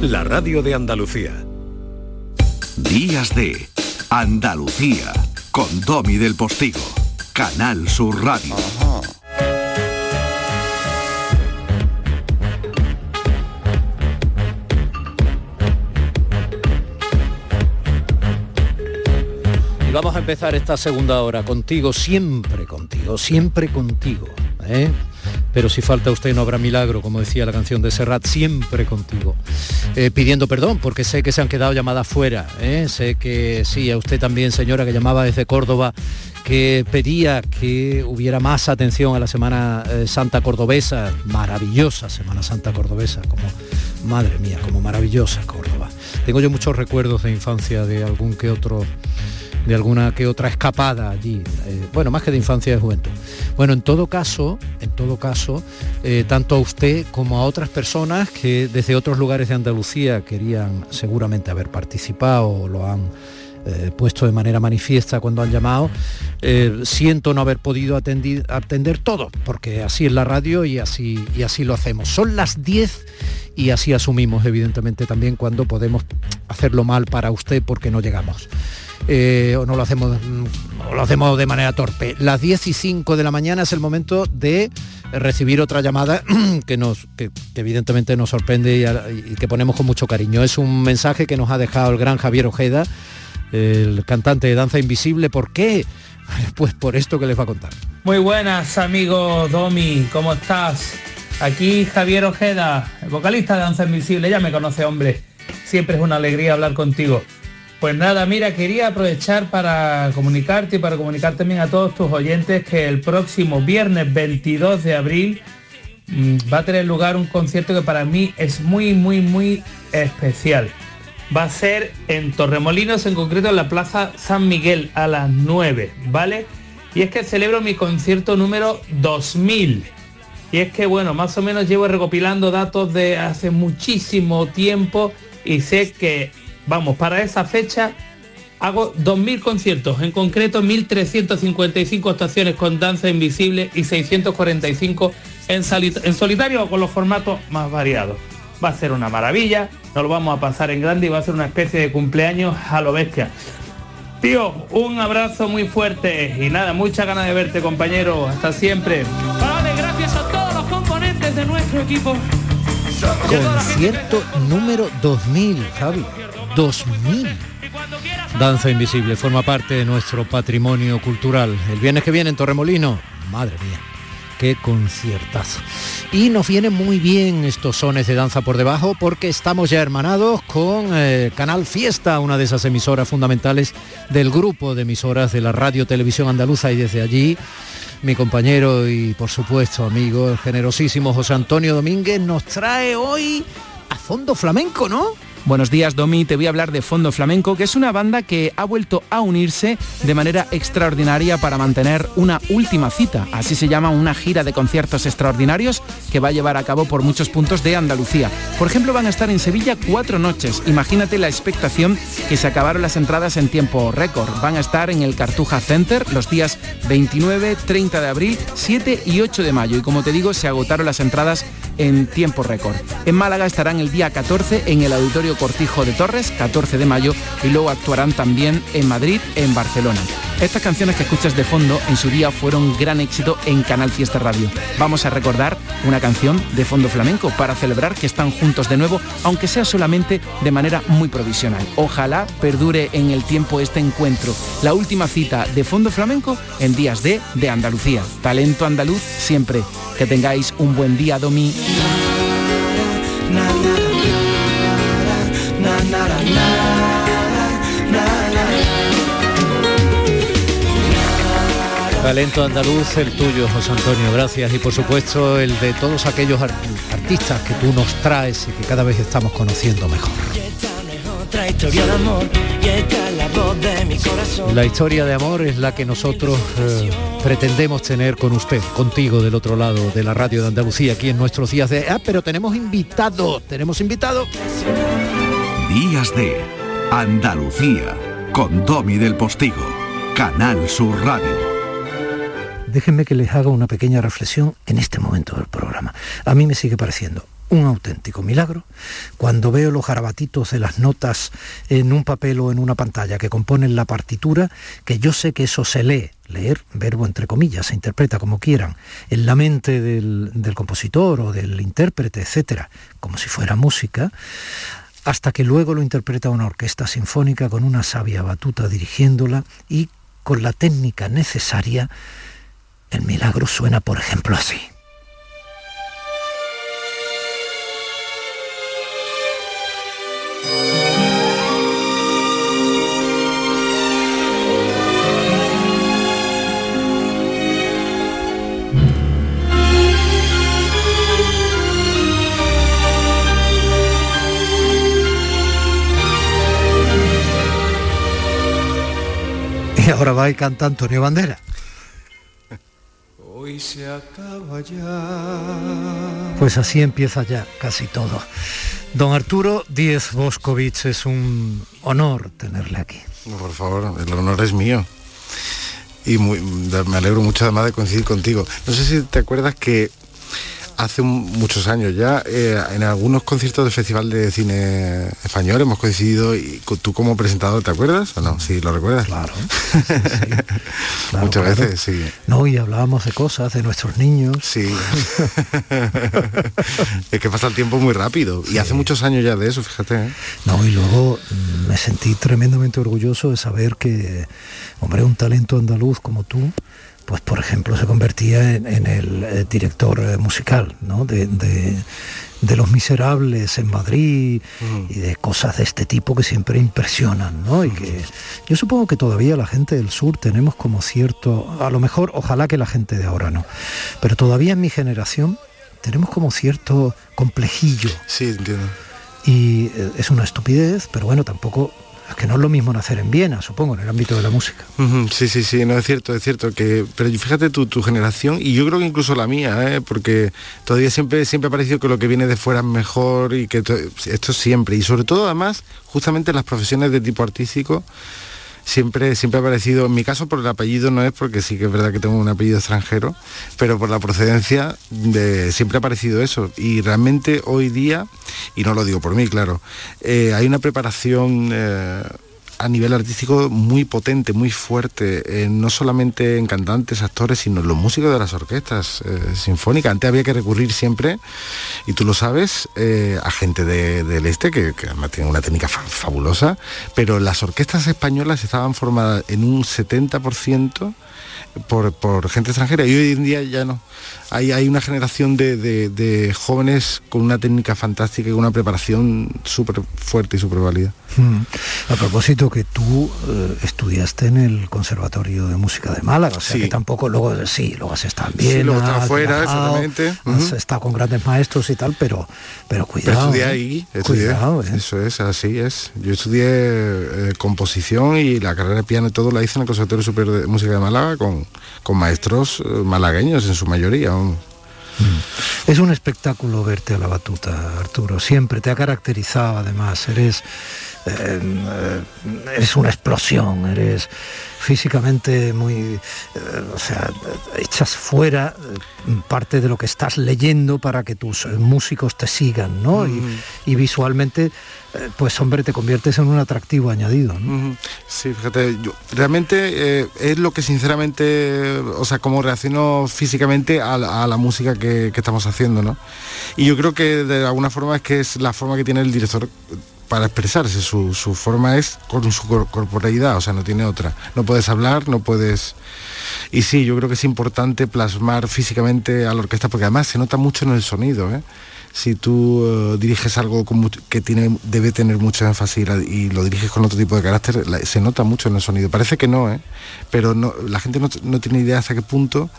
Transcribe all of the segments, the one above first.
la radio de Andalucía. Días de Andalucía con Domi del Postigo, Canal Sur Radio. Y vamos a empezar esta segunda hora contigo, siempre contigo, siempre contigo. ¿eh? Pero si falta usted no habrá milagro, como decía la canción de Serrat, siempre contigo. Eh, pidiendo perdón, porque sé que se han quedado llamadas fuera. ¿eh? Sé que sí, a usted también, señora, que llamaba desde Córdoba, que pedía que hubiera más atención a la Semana eh, Santa Cordobesa, maravillosa Semana Santa Cordobesa, como, madre mía, como maravillosa Córdoba. Tengo yo muchos recuerdos de infancia de algún que otro de alguna que otra escapada allí, eh, bueno, más que de infancia y de juventud. Bueno, en todo caso, en todo caso, eh, tanto a usted como a otras personas que desde otros lugares de Andalucía querían seguramente haber participado o lo han eh, puesto de manera manifiesta cuando han llamado. siento no haber podido atender, atender todo, porque así es la radio y así, y así lo hacemos. Son las 10 y así asumimos, evidentemente, también cuando podemos hacerlo mal para usted porque no llegamos. Eh, o no lo hacemos mm, o lo hacemos de manera torpe. Las 10 y 5 de la mañana es el momento de recibir otra llamada que nos que, evidentemente nos sorprende y, que ponemos con mucho cariño. Es un mensaje que nos ha dejado el gran Javier Ojeda, el cantante de Danza Invisible. ¿Por qué? Pues por esto que les va a contar. Muy buenas, amigo Domi, ¿cómo estás? Aquí Javier Ojeda, vocalista de Danza Invisible, ya me conoce, hombre. Siempre es una alegría hablar contigo. Pues nada, mira, quería aprovechar para comunicarte y para comunicar también a todos tus oyentes que el próximo viernes 22 de abril mmm, va a tener lugar un concierto que para mí es muy, muy, muy especial. Va a ser en Torremolinos, en concreto en la Plaza San Miguel a las 9, ¿vale? Y es que celebro mi concierto número 2000. Y es que, bueno, más o menos llevo recopilando datos de hace muchísimo tiempo y sé que vamos, para esa fecha hago 2.000 conciertos, en concreto 1.355 actuaciones con danza invisible y 645 en, en solitario o con los formatos más variados. Va a ser una maravilla, nos lo vamos a pasar en grande y va a ser una especie de cumpleaños a lo bestia. Tío, un abrazo muy fuerte y nada, mucha ganas de verte compañero, hasta siempre. Vale, gracias a todos los componentes de nuestro equipo. Concierto número 2000, Javi. 2000. Danza Invisible forma parte de nuestro patrimonio cultural. El viernes que viene en Torremolino, madre mía, qué conciertazo. Y nos vienen muy bien estos sones de danza por debajo porque estamos ya hermanados con eh, Canal Fiesta, una de esas emisoras fundamentales del grupo de emisoras de la Radio Televisión Andaluza y desde allí mi compañero y por supuesto amigo, el generosísimo José Antonio Domínguez nos trae hoy a fondo flamenco, ¿no? Buenos días, Domi. Te voy a hablar de Fondo Flamenco, que es una banda que ha vuelto a unirse de manera extraordinaria para mantener una última cita. Así se llama una gira de conciertos extraordinarios que va a llevar a cabo por muchos puntos de Andalucía. Por ejemplo, van a estar en Sevilla cuatro noches. Imagínate la expectación que se acabaron las entradas en tiempo récord. Van a estar en el Cartuja Center los días 29, 30 de abril, 7 y 8 de mayo. Y como te digo, se agotaron las entradas en tiempo récord. En Málaga estarán el día 14 en el Auditorio Cortijo de Torres, 14 de mayo, y luego actuarán también en Madrid, en Barcelona. Estas canciones que escuchas de fondo en su día fueron gran éxito en Canal Fiesta Radio. Vamos a recordar una canción de fondo flamenco para celebrar que están juntos de nuevo, aunque sea solamente de manera muy provisional. Ojalá perdure en el tiempo este encuentro. La última cita de fondo flamenco en Días de de Andalucía. Talento andaluz siempre. Que tengáis un buen día, Domi. Talento andaluz, el tuyo, José Antonio, gracias. Y por supuesto el de todos aquellos art artistas que tú nos traes y que cada vez estamos conociendo mejor. La historia de amor es la que nosotros eh, pretendemos tener con usted, contigo del otro lado de la radio de Andalucía, aquí en nuestros días de... Ah, pero tenemos invitado, tenemos invitado. Días de Andalucía, con Domi del Postigo, Canal Sur Radio. Déjenme que les haga una pequeña reflexión en este momento del programa. A mí me sigue pareciendo un auténtico milagro cuando veo los garabatitos de las notas en un papel o en una pantalla que componen la partitura, que yo sé que eso se lee, leer, verbo entre comillas, se interpreta como quieran, en la mente del, del compositor o del intérprete, etcétera, como si fuera música, hasta que luego lo interpreta una orquesta sinfónica con una sabia batuta dirigiéndola y con la técnica necesaria, el milagro suena, por ejemplo, así. Y ahora va y canta Antonio Bandera. Hoy se acaba ya. Pues así empieza ya casi todo. Don Arturo Díez Boscovich, es un honor tenerle aquí. Por favor, el honor es mío. Y muy- me alegro mucho además de coincidir contigo. No sé si te acuerdas que hace un- muchos años ya, eh, en algunos conciertos del Festival de Cine Español hemos coincidido y tú como presentador, ¿te acuerdas o no? Sí, ¿lo recuerdas? Claro. Muchas claro. veces, sí. No, y hablábamos de cosas, de nuestros niños. Sí. es que pasa el tiempo muy rápido. Y hace muchos años ya de eso, fíjate. ¿eh? No, y luego mm, me sentí tremendamente orgulloso de saber que, hombre, un talento andaluz como tú, pues por ejemplo se convertía en, en el eh, director eh, musical, ¿no? De, de- de Los Miserables en Madrid y de cosas de este tipo que siempre impresionan, ¿no? Y que yo supongo que todavía la gente del sur tenemos como cierto, a lo mejor, ojalá que la gente de ahora no, pero todavía en mi generación tenemos como cierto complejillo Sí, entiendo. y eh, es una estupidez, pero bueno, tampoco que no es lo mismo nacer en Viena, supongo, en el ámbito de la música. Sí, sí, sí, no es cierto, es cierto que, pero fíjate tu, tu generación y yo creo que incluso la mía, ¿eh? porque todavía siempre siempre ha parecido que lo que viene de fuera es mejor y que to- esto siempre y sobre todo además justamente en las profesiones de tipo artístico siempre siempre ha parecido, en mi caso por el apellido no es porque sí que es verdad que tengo un apellido extranjero, pero por la procedencia de, siempre ha parecido eso. Y realmente hoy día y no lo digo por mí, claro, eh, hay una preparación eh, a nivel artístico muy potente, muy fuerte, eh, no solamente en cantantes, actores, sino en los músicos de las orquestas eh, sinfónicas. Antes había que recurrir siempre, y tú lo sabes, eh, a gente de- del este, que, que además tiene una técnica fa- fabulosa, pero las orquestas españolas estaban formadas en un 70% por, por gente extranjera y hoy en día ya no. Hay, hay una generación de, de- de jóvenes con una técnica fantástica y una preparación súper fuerte y súper válida. Mm. A propósito que tú eh, estudiaste en el Conservatorio de Música de Málaga, o sea Sí. que tampoco, luego sí, luego has estado en Sí, luego he estado has fuera, viajado, exactamente. has estado con grandes maestros y tal, pero, pero Pero cuidado. estudié ¿eh? ahí, estudié. Cuidado, ¿eh? Eso es, así es. Yo estudié composición y la carrera de piano y todo la hice en el Conservatorio Superior de Música de Málaga con, con maestros malagueños en su mayoría. Es un espectáculo verte a la batuta, Arturo. Siempre te ha caracterizado, además. Eres, eh, eres una explosión, eres físicamente muy, eh, o sea, echas fuera eh, parte de lo que estás leyendo para que tus músicos te sigan, ¿no? Y- Y, visualmente, eh, pues hombre, te conviertes en un atractivo añadido. Sí, fíjate, yo realmente eh, es lo que sinceramente, o sea, cómo reacciono físicamente a, la- a la música que, que estamos haciendo, ¿no? Y yo creo que de alguna forma es que es la forma que tiene el director para expresarse, su, su forma es con su cor- corporeidad, o sea, no tiene otra. No puedes hablar, no puedes... Y sí, yo creo que es importante plasmar físicamente a la orquesta, porque además se nota mucho en el sonido, ¿eh? Si tú eh, diriges algo con que tiene, debe tener mucho énfasis y, lo diriges con otro tipo de carácter, se nota mucho en el sonido. Parece que no, ¿eh? pero no, la gente no, no tiene idea hasta qué punto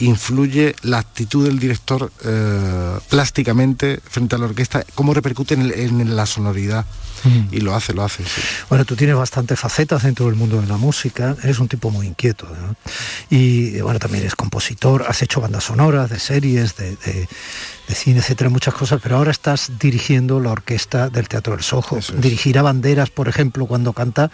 influye la actitud del director eh, plásticamente frente a la orquesta, cómo repercute en la sonoridad. Mm. Y lo hace, lo hace. sí. Bueno, tú tienes bastantes facetas dentro del mundo de la música, eres un tipo muy inquieto, ¿no? Y bueno, también eres compositor, has hecho bandas sonoras de series, de, de- de cine, etcétera, muchas cosas, pero ahora estás dirigiendo la orquesta del Teatro del Sojo. Es. Dirigir a banderas, por ejemplo, cuando canta,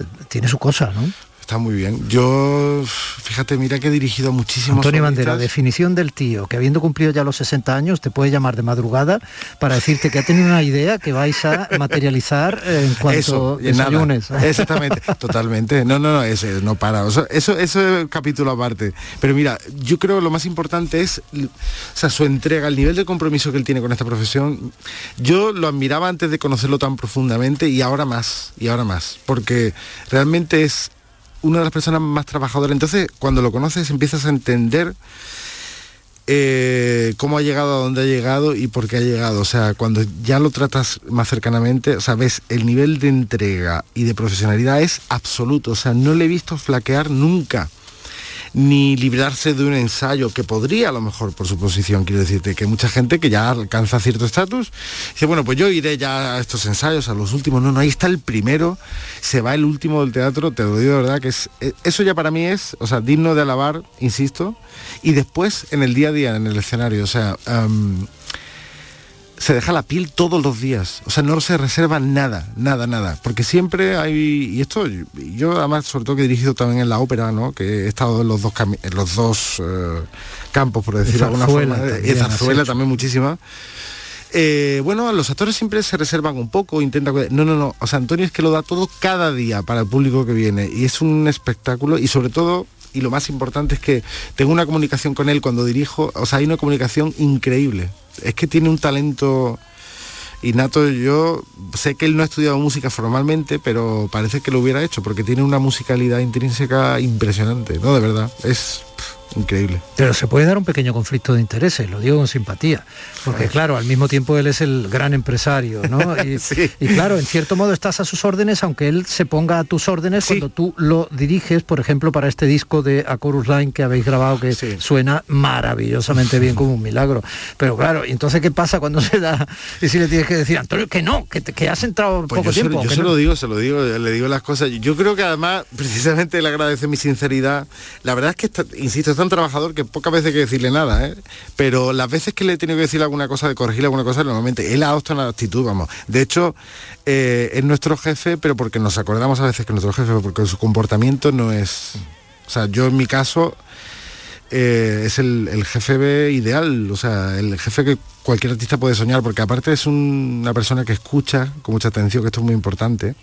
eh, tiene su cosa, ¿no? Está muy bien. Yo, fíjate, mira que he dirigido a muchísimos Antonio solistas. Bandera, definición del tío, que habiendo cumplido ya los 60 años, te puede llamar de madrugada para decirte que ha tenido una idea que vais a materializar en cuanto Eso, nada. desayunes. Exactamente, totalmente. No, no, no, ese no para. O sea, eso, eso es capítulo aparte. Pero mira, yo creo que lo más importante es o sea, su entrega, el nivel de compromiso que él tiene con esta profesión. Yo lo admiraba antes de conocerlo tan profundamente y ahora más, y ahora más. Porque realmente es una de las personas más trabajadoras. Entonces, cuando lo conoces, empiezas a entender eh, cómo ha llegado a donde ha llegado y por qué ha llegado. O sea, cuando ya lo tratas más cercanamente, o sea, ves el nivel de entrega y de profesionalidad es absoluto. O sea, no le he visto flaquear nunca ni librarse de un ensayo que podría a lo mejor por su posición, quiero decirte, que mucha gente que ya alcanza cierto estatus, dice, bueno, pues yo iré ya a estos ensayos, a los últimos, no, no, ahí está el primero, se va el último del teatro, te lo digo de verdad, que es, eh, eso ya para mí es, o sea, digno de alabar, insisto, y después en el día a día, en el escenario, o sea, se deja la piel todos los días. O sea, no se reserva nada, nada, nada. Porque siempre hay. Y esto, yo además, sobre todo que he dirigido también en la ópera, ¿no? Que he estado en los dos en los dos eh, campos, por decirlo de alguna forma. Y zarzuela también muchísima. Eh, bueno, los actores siempre se reservan un poco, intentan... No, no, no. O sea, Antonio es que lo da todo cada día para el público que viene. Y es un espectáculo y sobre todo y lo más importante es que tengo una comunicación con él cuando dirijo, o sea, hay una comunicación increíble. Es que tiene un talento innato. Yo sé que él no ha estudiado música formalmente, pero parece que lo hubiera hecho, porque tiene una musicalidad intrínseca impresionante, ¿no? De verdad, es increíble. Pero se puede dar un pequeño conflicto de intereses, lo digo con simpatía, porque claro, al mismo tiempo él es el gran empresario, ¿no? Y, Sí. y claro, en cierto modo estás a sus órdenes, aunque él se ponga a tus órdenes Sí. cuando tú lo diriges, por ejemplo, para este disco de A Chorus Line que habéis grabado, que Sí. suena maravillosamente bien como un milagro. Pero claro, ¿y entonces qué pasa cuando se da? Y si le tienes que decir, Antonio, que no, que, que has entrado Pues poco yo, se, tiempo. yo se no". lo digo, se lo digo, le digo las cosas. Yo creo que además, precisamente le agradece mi sinceridad. La verdad es que, está- insisto, es tan trabajador que pocas veces hay que decirle nada, ¿eh? Pero las veces que le he tenido que decir alguna cosa, de corregirle alguna cosa, normalmente él adopta una actitud, vamos. De hecho, eh, es nuestro jefe, pero porque nos acordamos a veces que es nuestro jefe, porque su comportamiento no es... O sea, yo en mi caso eh, es el, jefe ideal, o sea, el jefe que cualquier artista puede soñar, porque aparte es un- una persona que escucha con mucha atención, que esto es muy importante.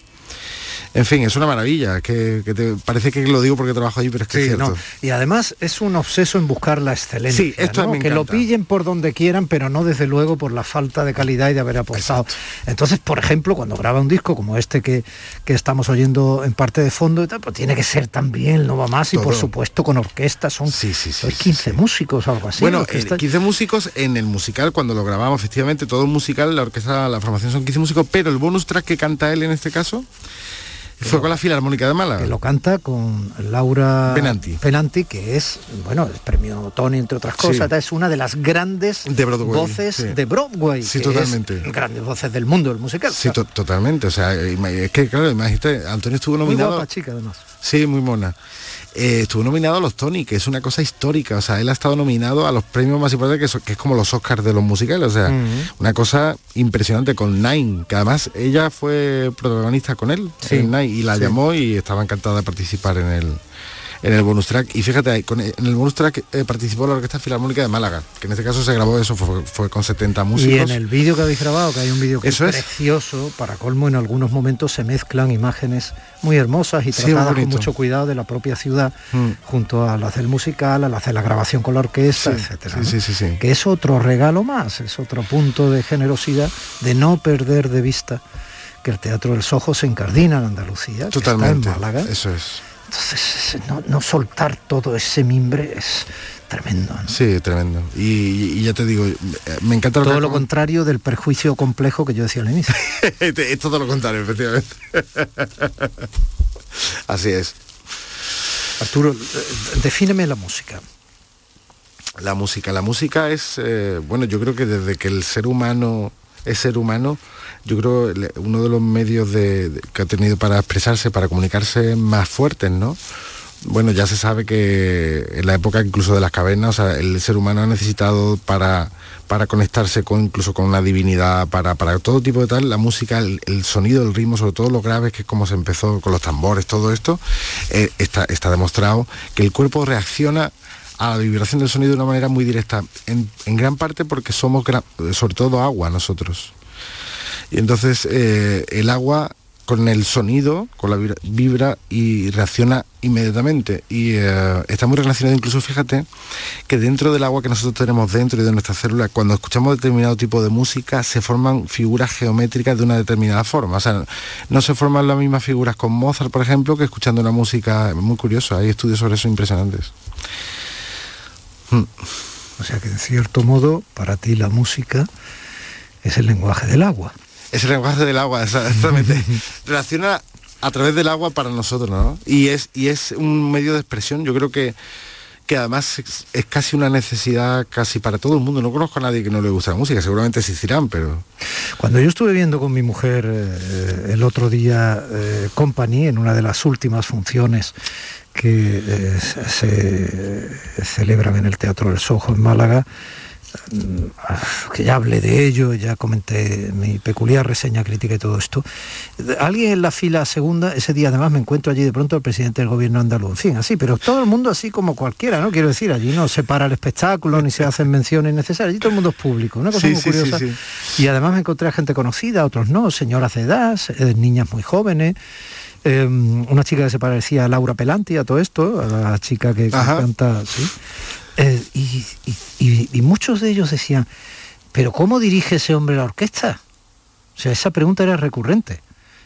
En fin, es una maravilla, que, que te, parece que lo digo porque trabajo allí, pero es que es cierto. no. Y además es un obseso en buscar la excelencia. Sí, esto ¿no? me que lo pillen por donde quieran, pero no desde luego por la falta de calidad y de haber apostado. Entonces, por ejemplo, cuando graba un disco como este que, que estamos oyendo en parte de fondo, pues tiene que ser también, no va más, y por supuesto con orquesta, son Sí, sí, sí, son sí, 15 sí. músicos o algo así. bueno, la orquesta. eh, 15 músicos en el musical, cuando lo grabamos, efectivamente, todo musical, la orquesta, la formación son 15 músicos, pero el bonus track que canta él en este caso fue con la Filarmónica de Málaga. que lo canta con Laura Penanti. Penanti, que es, bueno, el premio Tony, entre otras Sí. cosas, es una de las grandes De Broadway, voces sí. de Broadway. Sí, que totalmente. es grandes voces del mundo del musical. Sí, to- totalmente. O sea, es que claro, imagínate, Antonio estuvo Muy nominado. guapa chica, además. Sí, muy mona. Eh, estuvo nominado a los Tony, que es una cosa histórica. O sea, él ha estado nominado a los premios más importantes, que, que es como los Oscars de los musicales. O sea, una cosa impresionante con Nine, que además ella fue protagonista con él Sí, en Nine y la sí. llamó y estaba encantada de participar en el en el bonus track y fíjate ahí, con- en el bonus track eh, participó la Orquesta Filarmónica de Málaga que en este caso se grabó eso fue, fue con 70 músicos Y en el vídeo que habéis grabado, que hay un vídeo que Eso es precioso, para colmo en algunos momentos se mezclan imágenes muy hermosas y Sí, tratadas con mucho cuidado de la propia ciudad, Mm. junto al hacer musical, al hacer la grabación con la orquesta, Sí, etcétera. sí. Que es otro regalo más, es otro punto de generosidad, de no perder de vista que el Teatro del Sojo se incardina en Andalucía, que totalmente está en Málaga. eso es Entonces, no, no soltar todo ese mimbre es tremendo. ¿no? sí tremendo y, y ya te digo me encanta lo Todo lo contrario del perjuicio complejo que yo decía al inicio. es todo lo contrario, efectivamente. Así es. Arturo, eh, defíneme la música. La música. La música es, eh, bueno, yo creo que desde que el ser humano es ser humano, yo creo uno de los medios de- que ha tenido para expresarse, para comunicarse más fuertes, ¿no? bueno, ya se sabe que en la época incluso de las cavernas, o sea, el ser humano ha necesitado para, para conectarse con incluso con una divinidad, para, para todo tipo de tal, la música, el, sonido, el ritmo, sobre todo lo grave, que es como se empezó con los tambores, todo esto, eh, está, está demostrado que el cuerpo reacciona a la vibración del sonido de una manera muy directa, en, en gran parte porque somos sobre todo agua nosotros. Y entonces eh, el agua con el sonido, con la vibra, y reacciona inmediatamente. Y eh, está muy relacionado incluso, fíjate, que dentro del agua que nosotros tenemos dentro y de nuestras células, cuando escuchamos determinado tipo de música, se forman figuras geométricas de una determinada forma. O sea, no se forman las mismas figuras con Mozart, por ejemplo, que escuchando una música muy curiosa. Hay estudios sobre eso impresionantes. O sea que en cierto modo, para ti la música es el lenguaje del agua. Es el lenguaje del agua, exactamente. Relaciona a través del agua para nosotros, ¿no? Y es, y es un medio de expresión, yo creo que, que además es, es casi una necesidad casi para todo el mundo. No conozco a nadie que no le guste la música, seguramente existirán, pero... Cuando yo estuve viendo con mi mujer eh, el otro día eh, Company, en una de las últimas funciones que eh, se celebran en el Teatro del Sojo en Málaga, que ya hablé de ello, ya comenté mi peculiar reseña crítica y todo esto. Alguien en la fila segunda, ese día además me encuentro allí de pronto el presidente del gobierno andaluz, en fin, así, pero todo el mundo así como cualquiera, ¿no? Quiero decir, allí no se para el espectáculo ni se hacen menciones necesarias, allí todo el mundo es público, una cosa Sí, muy sí, curiosa. sí. Y además me encontré a gente conocida, otros no, señoras de edad, eh, niñas muy jóvenes. eh, una chica que se parecía a Laura Pelanti, a todo esto, a la chica que, que canta, sí. Eh, y, muchos de ellos decían, pero ¿cómo dirige ese hombre la orquesta? O sea, esa pregunta era recurrente.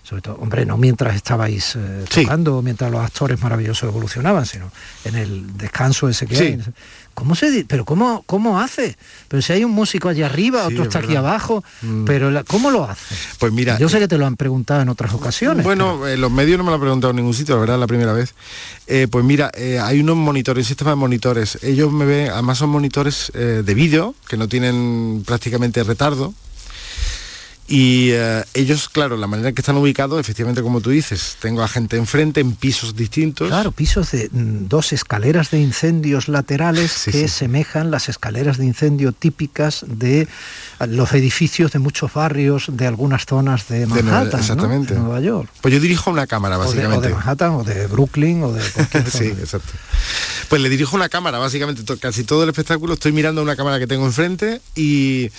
Sobre todo, hombre, no mientras estabais eh, Sí. tocando, mientras los actores maravillosos evolucionaban, sino en el descanso ese que Sí. hay. ¿Cómo se pero cómo, cómo hace? Pero si hay un músico allí arriba, Sí, otro es está aquí abajo, Mm. pero la- ¿cómo lo hace? Pues mira... Yo sé que te lo han preguntado en otras ocasiones. Bueno, en los medios no me lo han preguntado en ningún sitio, la verdad, la primera vez. Eh, pues mira, eh, hay unos monitores, un sistema de monitores. Ellos me ven, además son monitores eh, de vídeo, que no tienen prácticamente retardo. Y eh, ellos, claro, la manera en que están ubicados, efectivamente, como tú dices, tengo a gente enfrente en pisos distintos. Claro, pisos de mm, dos escaleras de incendios laterales Sí, que sí. semejan las escaleras de incendio típicas de eh, los edificios de muchos barrios de algunas zonas de Manhattan, exactamente. de Nueva York. Pues yo dirijo una cámara, O de, o básicamente. de Manhattan, o de Brooklyn, o de cualquier sí, zona. exacto. Pues le dirijo una cámara, básicamente casi todo el espectáculo estoy mirando una cámara que tengo enfrente y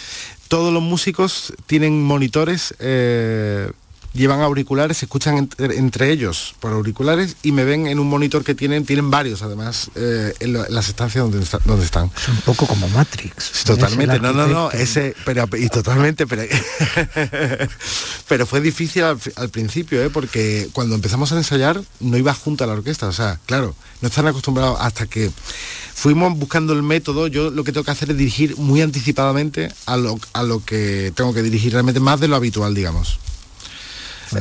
todos los músicos tienen monitores, eh, llevan auriculares, se escuchan entre, entre ellos por auriculares y me ven en un monitor que tienen, tienen varios además, eh, en, lo- en las estancias donde, está- donde están. Es un poco como Matrix. Totalmente, no, no, no, ese, pero y totalmente, pero, pero fue difícil al, al principio, ¿eh? porque cuando empezamos a ensayar no iba junto a la orquesta, o sea, claro, no están acostumbrados hasta que fuimos buscando el método, yo lo que tengo que hacer es dirigir muy anticipadamente a lo, a lo que tengo que dirigir realmente más de lo habitual, digamos.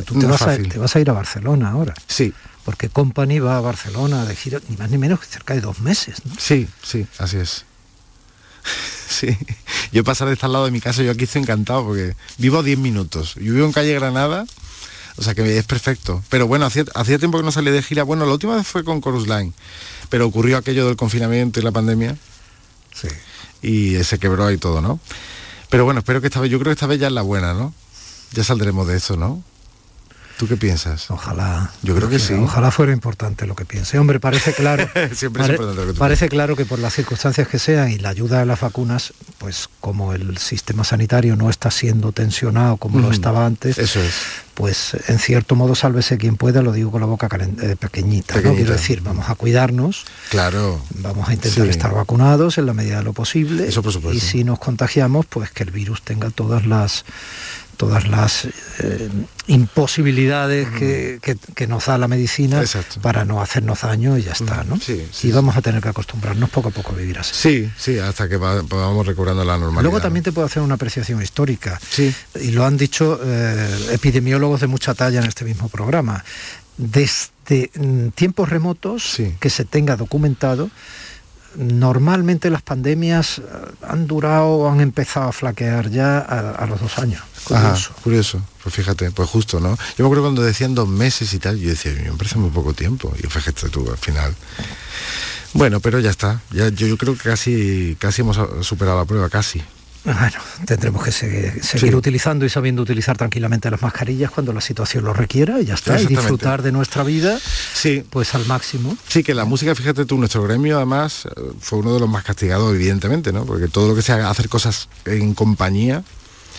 Tú te vas, a, fácil. te vas a ir a Barcelona ahora, Sí, porque Company va a Barcelona de gira ni más ni menos que cerca de dos meses. ¿no? sí, sí, así es. Sí, yo pasar de estar al lado de mi casa, yo aquí estoy encantado porque vivo a 10 minutos. Yo vivo en calle Granada, o sea que es perfecto. Pero bueno, hacía, hacía tiempo que no salí de gira. Bueno, la última vez fue con Chorus Line, pero ocurrió aquello del confinamiento y la pandemia Sí. y se quebró ahí todo, ¿no? Pero bueno, espero que esta vez, yo creo que esta vez ya es la buena, ¿no? Ya saldremos de eso, ¿no? ¿Tú qué piensas? Ojalá. Yo creo que sí. Ojalá fuera importante lo que piense. Hombre, parece claro. Siempre es pare- importante lo que tú parece claro que por las circunstancias que sean y la ayuda de las vacunas, pues como el sistema sanitario no está siendo tensionado como lo Ujú. estaba antes, Eso es. pues en cierto modo sálvese quien pueda, lo digo con la boca eh, pequeñita, ¿no? Quiero decir, vamos a cuidarnos, Claro. vamos a intentar Sí. estar vacunados en la medida de lo posible. Eso por supuesto. Y si nos contagiamos, pues que el virus tenga todas las todas las eh, imposibilidades que, que- que nos da la medicina Exacto. para no hacernos daño y ya está, ¿no? Sí, y vamos a tener que acostumbrarnos poco a poco a vivir así. Sí, sí, hasta que va- podamos recobrando la normalidad. Luego también te puedo hacer una apreciación histórica. Sí. Y lo han dicho eh, epidemiólogos de mucha talla en este mismo programa. Desde mm, tiempos remotos Sí. que se tenga documentado, normalmente las pandemias eh, han durado o han empezado a flaquear ya a, los dos años. Curioso. curioso. Pues fíjate, pues justo, ¿no? Yo me acuerdo cuando decían dos meses y tal, yo decía, me parece muy poco tiempo. Y fíjate tú, al final. Bueno, pero ya está. Ya, yo, yo creo que casi, casi hemos superado la prueba, casi. Bueno, tendremos que seguir, utilizando y sabiendo utilizar tranquilamente las mascarillas cuando la situación lo requiera y ya está, y disfrutar de nuestra vida sí. pues al máximo. Sí, que la música, fíjate tú, nuestro gremio además eh, fue uno de los más castigados, evidentemente, ¿no? Porque todo lo que sea hacer cosas en compañía,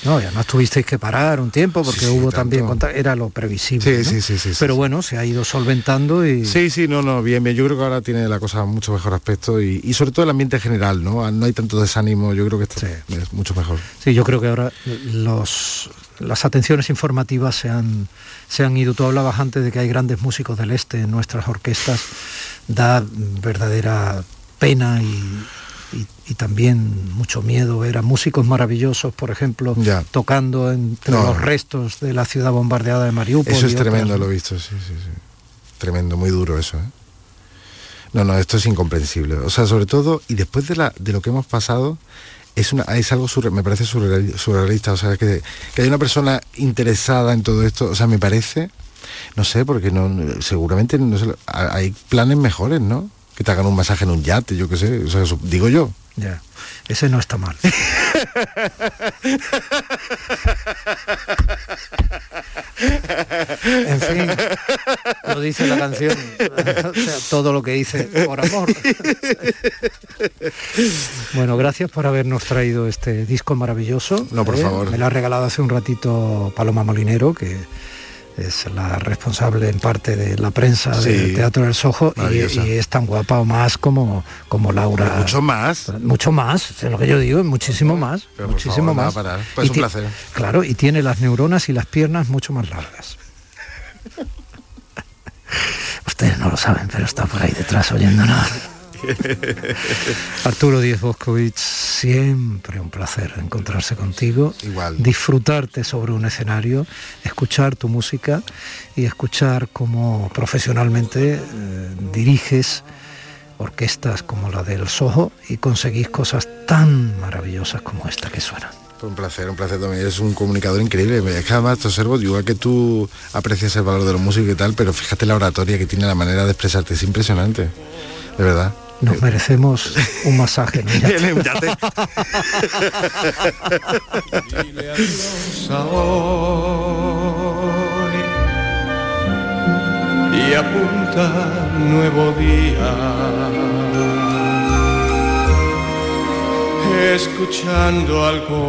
no, ya no tuvisteis que parar un tiempo porque hubo también era lo previsible. Sí, sí, sí, Pero bueno, se ha ido solventando y. Sí, sí, no, no, bien, bien. Yo creo que ahora tiene la cosa mucho mejor aspecto y, sobre todo el ambiente general, ¿no? No hay tanto desánimo, yo creo que está es mucho mejor. Sí, yo creo que ahora los las atenciones informativas se han, se han ido. Tú hablabas antes de que hay grandes músicos del este en nuestras orquestas. Da verdadera pena y, y, también mucho miedo ver a músicos maravillosos, por ejemplo, tocando entre los restos de la ciudad bombardeada de Mariupol. Eso es tremendo, lo he visto, sí, sí, sí. Tremendo, muy duro eso. ¿eh? No, no, esto es incomprensible. O sea, sobre todo, y después de, la, de lo que hemos pasado, es, una, es algo me parece surrealista. O sea, que, que hay una persona interesada en todo esto, o sea, me parece, no sé, porque no, seguramente no hay planes mejores, ¿no? Que te hagan un masaje en un yate, yo qué sé, o sea, digo yo. Ya, ese no está mal. en fin, lo dice la canción, todo lo que dice por amor. bueno, gracias por habernos traído este disco maravilloso. No, por ¿eh? favor. Me lo ha regalado hace un ratito Paloma Molinero, que es la responsable en parte de la prensa del Teatro del Sojo y, es tan guapa o más como, como Laura. mucho más. Mucho más, es lo que yo digo, muchísimo más. muchísimo más. Pues un placer. Claro, y tiene las neuronas y las piernas mucho más largas. Ustedes no lo saben, pero está por ahí detrás oyéndonos. Arturo Díez Boscovich, siempre un placer encontrarse contigo, Igual. disfrutarte sobre un escenario, escuchar tu música y escuchar cómo profesionalmente eh, diriges orquestas como la del Soho y conseguís cosas tan maravillosas como esta que suena. Un placer, un placer también. Es un comunicador increíble. Es que además te observo, igual que tú aprecias el valor de la música y tal, pero fíjate la oratoria que tiene, la manera de expresarte, es impresionante. De verdad. Nos merecemos un masaje. ¿no? y apunta nuevo día. Escuchando al corazón.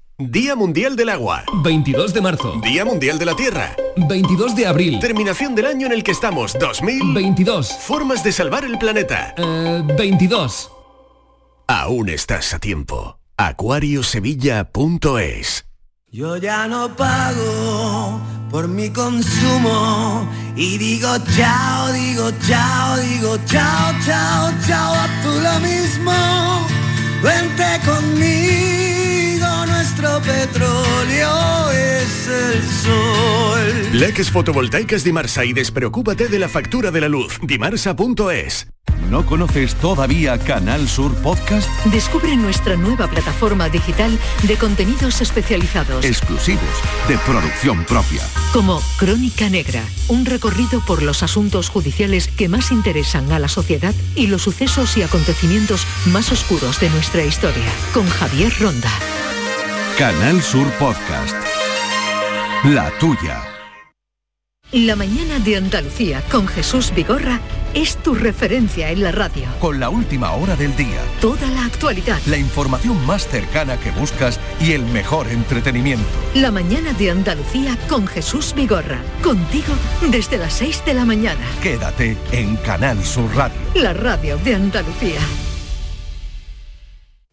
Día Mundial del Agua. 22 de marzo. Día Mundial de la Tierra. 22 de abril. Terminación del año en el que estamos. 2022. Formas de salvar el planeta. 22. Eh, Aún estás a tiempo. acuariosevilla.es Yo ya no pago por mi consumo y digo chao, digo chao, digo chao, chao, chao, a tú lo mismo. Vente conmigo, nuestro petróleo es el sol. Leques fotovoltaicas Dimarsa y despreocúpate de la factura de la luz. Dimarsa.es ¿No conoces todavía Canal Sur Podcast? Descubre nuestra nueva plataforma digital de contenidos especializados. Exclusivos, de producción propia. Como Crónica Negra, un recorrido por los asuntos judiciales que más interesan a la sociedad y los sucesos y acontecimientos más oscuros de nuestra historia. Con Javier Ronda. Canal Sur Podcast. La tuya. La mañana de Andalucía con Jesús Vigorra es tu referencia en la radio. Con la última hora del día. Toda la actualidad. La información más cercana que buscas y el mejor entretenimiento. La mañana de Andalucía con Jesús Vigorra. Contigo desde las 6 de la mañana. Quédate en Canal Sur Radio. La radio de Andalucía.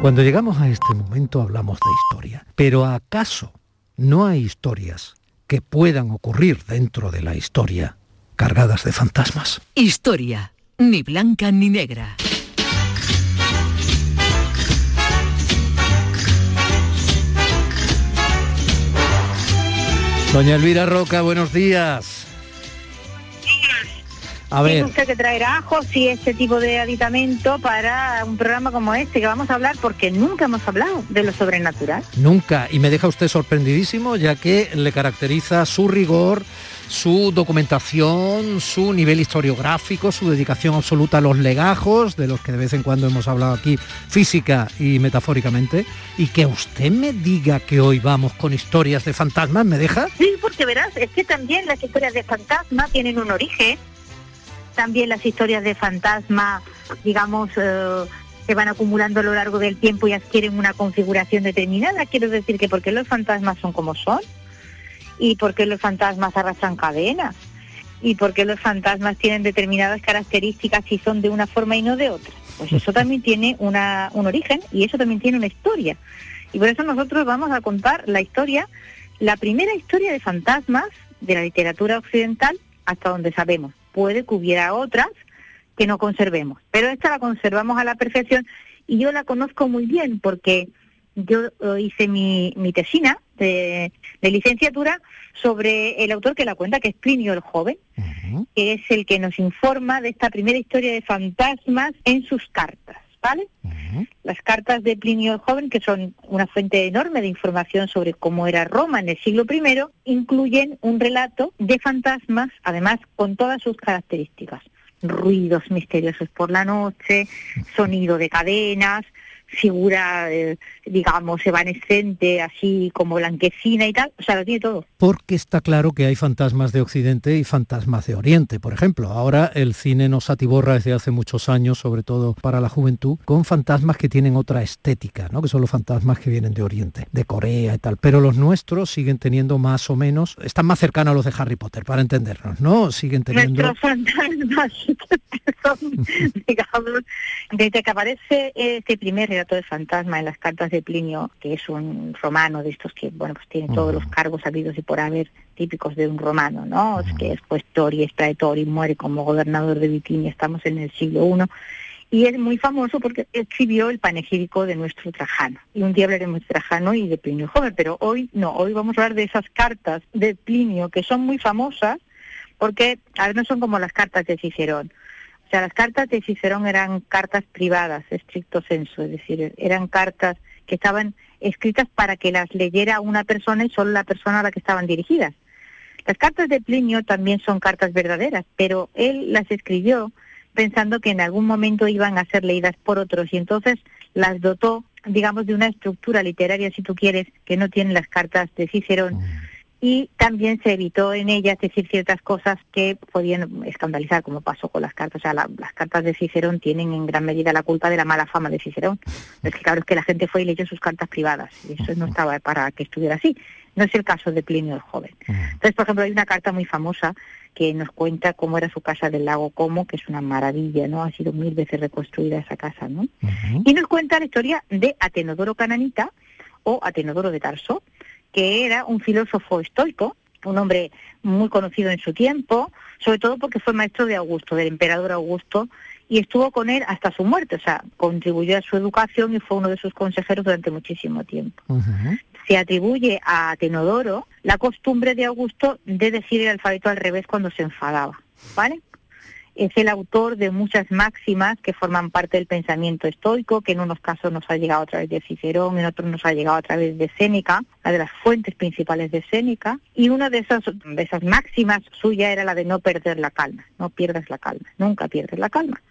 Cuando llegamos a este momento hablamos de historia, pero ¿acaso no hay historias que puedan ocurrir dentro de la historia cargadas de fantasmas? Historia, ni blanca ni negra. Doña Elvira Roca, buenos días. A ver. Tiene usted que traer ajos y este tipo de aditamento para un programa como este que vamos a hablar porque nunca hemos hablado de lo sobrenatural. Nunca. Y me deja usted sorprendidísimo ya que le caracteriza su rigor, su documentación, su nivel historiográfico, su dedicación absoluta a los legajos, de los que de vez en cuando hemos hablado aquí física y metafóricamente, y que usted me diga que hoy vamos con historias de fantasmas, ¿me deja? Sí, porque verás, es que también las historias de fantasmas tienen un origen también las historias de fantasma, digamos, eh, se van acumulando a lo largo del tiempo y adquieren una configuración determinada. Quiero decir que porque los fantasmas son como son y porque los fantasmas arrastran cadenas y porque los fantasmas tienen determinadas características y son de una forma y no de otra. Pues eso también tiene una, un origen y eso también tiene una historia. Y por eso nosotros vamos a contar la historia, la primera historia de fantasmas de la literatura occidental hasta donde sabemos puede que hubiera otras que no conservemos, pero esta la conservamos a la perfección y yo la conozco muy bien porque yo hice mi, mi tesina de, licenciatura sobre el autor que la cuenta, que es Plinio el Joven, que es el que nos informa de esta primera historia de fantasmas en sus cartas, ¿vale? Las cartas de Plinio el Joven, que son una fuente enorme de información sobre cómo era Roma en el siglo I, incluyen un relato de fantasmas, además con todas sus características. Ruidos misteriosos por la noche, sonido de cadenas, figura, eh, digamos, evanescente, así como blanquecina y tal, o sea, lo tiene todo. Porque está claro que hay fantasmas de Occidente y fantasmas de Oriente, por ejemplo. Ahora el cine nos atiborra desde hace muchos años, sobre todo para la juventud, con fantasmas que tienen otra estética, ¿no? que son los fantasmas que vienen de Oriente, de Corea y tal. Pero los nuestros siguen teniendo más o menos, están más cercanos a los de Harry Potter, para entendernos, ¿no? Siguen teniendo... Nuestros fantasmas son, digamos, desde que aparece este primer relato de fantasma en las cartas de Plinio, que es un romano de estos que, bueno, pues tiene todos los cargos habidos y por haber típicos de un romano, ¿no? Que es puestor y es praetor y muere como gobernador de Bitinia, estamos en el siglo I. Y es muy famoso porque escribió el panegírico de nuestro Trajano. Y un día hablaremos de Trajano y de Plinio Joven, pero hoy no, hoy vamos a hablar de esas cartas de Plinio que son muy famosas porque, a no son como las cartas de Cicerón. O sea, las cartas de Cicerón eran cartas privadas, estricto senso, es decir, eran cartas que estaban escritas para que las leyera una persona y solo la persona a la que estaban dirigidas. Las cartas de Plinio también son cartas verdaderas, pero él las escribió pensando que en algún momento iban a ser leídas por otros y entonces las dotó, digamos, de una estructura literaria, si tú quieres, que no tienen las cartas de Cicerón y también se evitó en ellas decir ciertas cosas que podían escandalizar, como pasó con las cartas. O sea, la- las cartas de Cicerón tienen en gran medida la culpa de la mala fama de Cicerón. Es que claro, es que la gente fue y leyó sus cartas privadas, y eso no estaba para que estuviera así. No es el caso de Plinio el Joven. Entonces, por ejemplo, hay una carta muy famosa que nos cuenta cómo era su casa del lago Como, que es una maravilla, ¿no? Ha sido mil veces reconstruida esa casa, ¿no? Y nos cuenta la historia de Atenodoro Cananita o Atenodoro de Tarso, que era un filósofo estoico, un hombre muy conocido en su tiempo, sobre todo porque fue maestro de Augusto, del emperador Augusto, y estuvo con él hasta su muerte, o sea, contribuyó a su educación y fue uno de sus consejeros durante muchísimo tiempo. Se atribuye a Atenodoro la costumbre de Augusto de decir el alfabeto al revés cuando se enfadaba, ¿vale? Es el autor de muchas máximas que forman parte del pensamiento estoico, que en unos casos nos ha llegado a través de Cicerón, en otros nos ha llegado a través de Séneca, la de las fuentes principales de Séneca, y una de esas, de esas máximas suya era la de no perder la calma, no pierdas la calma, nunca pierdes la calma.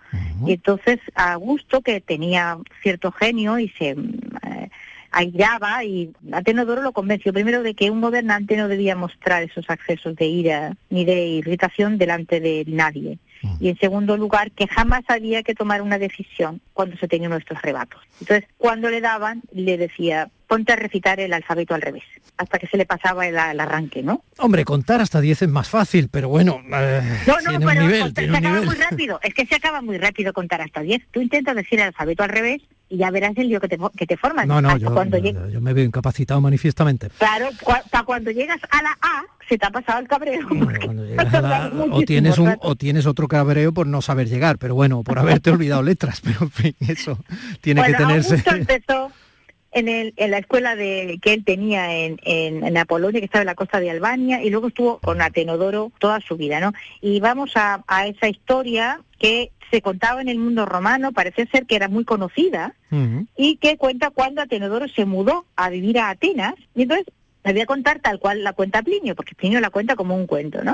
Y entonces Augusto, que tenía cierto genio y se eh, airaba, y Atenodoro lo convenció primero de que un gobernante no debía mostrar esos accesos de ira ni de irritación delante de nadie. Y en segundo lugar, que jamás había que tomar una decisión cuando se tenían nuestros rebatos. Entonces, cuando le daban, le decía, ponte a recitar el alfabeto al revés, hasta que se le pasaba el, el arranque, ¿no? Hombre, contar hasta 10 es más fácil, pero bueno, eh, No, no, tiene un pero nivel, contar- tiene se un acaba nivel. muy rápido. Es que se acaba muy rápido contar hasta 10. Tú intentas decir el alfabeto al revés y ya verás el lío que te, que te formas. No, no, yo, cuando me veo incapacitado manifiestamente. Claro, para cuando llegas a la A, se te ha pasado el cabreo. A la- o tienes un o tienes otro cabreo por no saber llegar, pero bueno, por haberte olvidado letras, pero en fin, eso tiene bueno, que tenerse. Augusto empezó en, el, en la escuela de, que él tenía en, en, en Apolonia, que estaba en la costa de Albania, y luego estuvo con Atenodoro toda su vida, ¿no? Y vamos a, a esa historia que se contaba en el mundo romano, parece ser que era muy conocida, y que cuenta cuando Atenodoro se mudó a vivir a Atenas, y entonces me voy a contar tal cual la cuenta Plinio, porque Plinio la cuenta como un cuento, ¿no?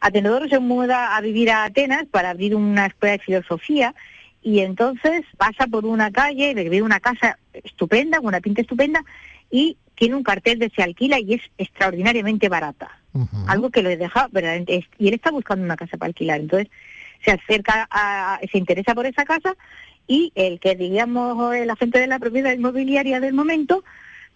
Atenodoro se muda a vivir a Atenas para abrir una escuela de filosofía y entonces pasa por una calle, ve una casa estupenda, con una pinta estupenda y tiene un cartel de se alquila y es extraordinariamente barata. Algo que lo deja verdaderamente... es- Y él está buscando una casa para alquilar. Entonces se acerca, a, se interesa por esa casa y el que digamos el agente de la propiedad inmobiliaria del momento,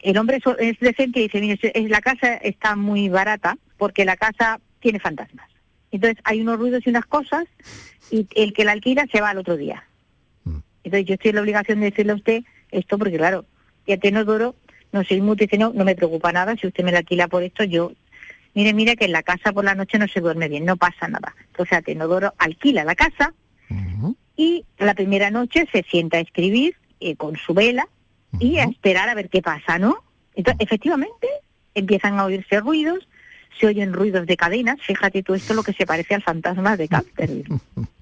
el hombre es- decente y dice, mire, la casa está muy barata porque la casa tiene fantasmas. Entonces hay unos ruidos y unas cosas y el que la alquila se va al otro día. Entonces yo estoy en la obligación de decirle a usted esto porque claro, y a Tenodoro no se inmute y dice, no, no me preocupa nada, si usted me la alquila por esto, yo, mire, mire que en la casa por la noche no se duerme bien, no pasa nada. Entonces a Tenodoro alquila la casa y la primera noche se sienta a escribir eh, con su vela y a esperar a ver qué pasa, ¿no? Entonces, efectivamente, empiezan a oírse ruidos, se oyen ruidos de cadenas, fíjate tú esto es lo que se parece al fantasma de Canterville.